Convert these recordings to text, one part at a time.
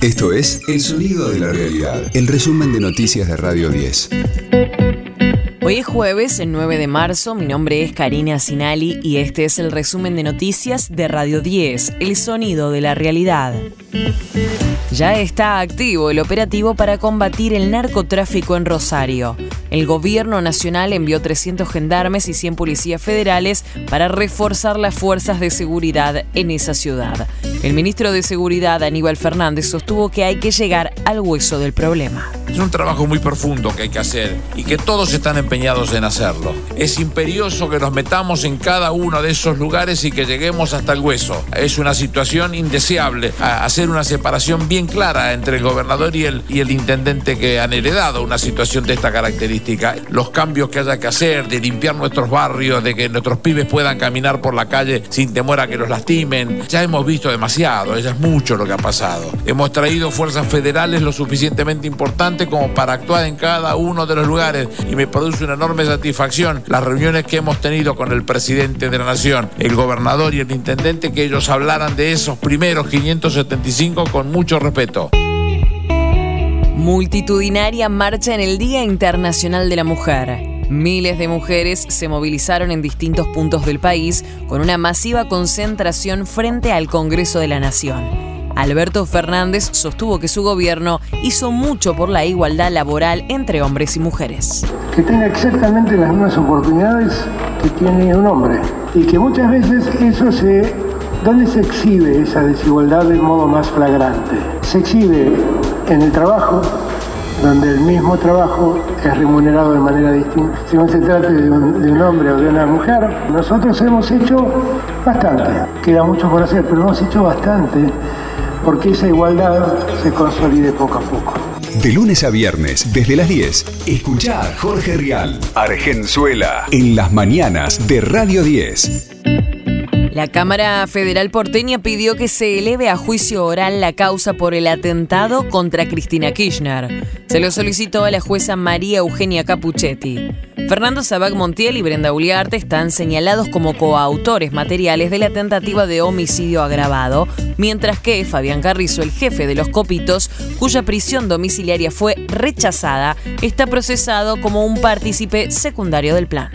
Esto es El Sonido de la Realidad, el resumen de noticias de Radio 10. Hoy es jueves, el 9 de marzo, mi nombre es Karina Sinali y este es el resumen de noticias de Radio 10, El Sonido de la Realidad. Ya está activo el operativo para combatir el narcotráfico en Rosario. El gobierno nacional envió 300 gendarmes y 100 policías federales para reforzar las fuerzas de seguridad en esa ciudad. El ministro de Seguridad, Aníbal Fernández, sostuvo que hay que llegar al hueso del problema. Es un trabajo muy profundo que hay que hacer y que todos están empeñados en hacerlo. Es imperioso que nos metamos en cada uno de esos lugares y que lleguemos hasta el hueso. Es una situación indeseable hacer una separación bien clara entre el gobernador y el, y el intendente que han heredado una situación de esta característica. Los cambios que haya que hacer, de limpiar nuestros barrios, de que nuestros pibes puedan caminar por la calle sin temor a que los lastimen. Ya hemos visto demasiado, ya es mucho lo que ha pasado. Hemos traído fuerzas federales lo suficientemente importantes como para actuar en cada uno de los lugares y me produce una enorme satisfacción las reuniones que hemos tenido con el presidente de la Nación, el gobernador y el intendente, que ellos hablaran de esos primeros 575 con mucho respeto. Multitudinaria marcha en el Día Internacional de la Mujer. Miles de mujeres se movilizaron en distintos puntos del país con una masiva concentración frente al Congreso de la Nación. Alberto Fernández sostuvo que su gobierno hizo mucho por la igualdad laboral entre hombres y mujeres. Que tenga exactamente las mismas oportunidades que tiene un hombre y que muchas veces eso se... ¿Dónde se exhibe esa desigualdad de modo más flagrante? Se exhibe en el trabajo, donde el mismo trabajo es remunerado de manera distinta. Si no se trata de un, de un, hombre o de una mujer, nosotros hemos hecho bastante. Queda mucho por hacer, pero hemos hecho bastante porque esa igualdad se consolide poco a poco. De lunes a viernes, desde las 10, escucha a Jorge Rial, Argenzuela, en las mañanas de Radio 10. La Cámara Federal porteña pidió que se eleve a juicio oral la causa por el atentado contra Cristina Kirchner. Se lo solicitó a la jueza María Eugenia Capuchetti. Fernando Sabac Montiel y Brenda Uliarte están señalados como coautores materiales de la tentativa de homicidio agravado, mientras que Fabián Carrizo, el jefe de los Copitos, cuya prisión domiciliaria fue rechazada, está procesado como un partícipe secundario del plan.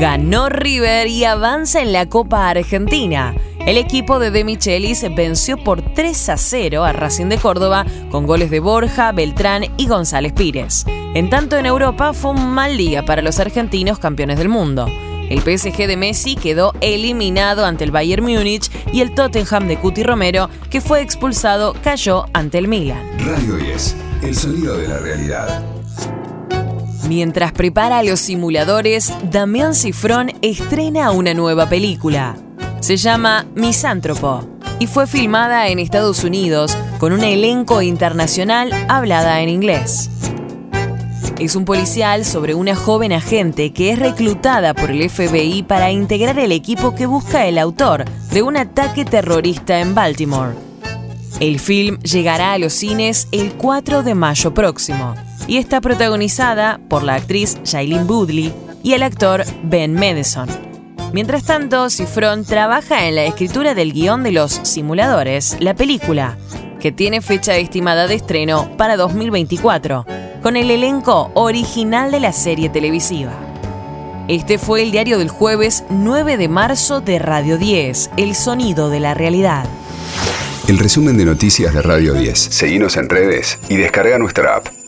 Ganó River y avanza en la Copa Argentina. El equipo de De Michelis venció por 3 a 0 a Racing de Córdoba con goles de Borja, Beltrán y González Pires. En tanto en Europa fue un mal día para los argentinos campeones del mundo. El PSG de Messi quedó eliminado ante el Bayern Múnich y el Tottenham de Cuti Romero, que fue expulsado, cayó ante el Milan. Radio 10, el sonido de la realidad. Mientras prepara los simuladores, Damián Cifrón estrena una nueva película. Se llama Misántropo y fue filmada en Estados Unidos con un elenco internacional hablada en inglés. Es un policial sobre una joven agente que es reclutada por el FBI para integrar el equipo que busca el autor de un ataque terrorista en Baltimore. El film llegará a los cines el 4 de mayo próximo y está protagonizada por la actriz Shailene Woodley y el actor Ben Madison. Mientras tanto, Cifrón trabaja en la escritura del guion de Los Simuladores, la película, que tiene fecha estimada de estreno para 2024, con el elenco original de la serie televisiva. Este fue el diario del jueves 9 de marzo de Radio 10, El Sonido de la Realidad. El resumen de noticias de Radio 10. Seguimos en redes y descarga nuestra app.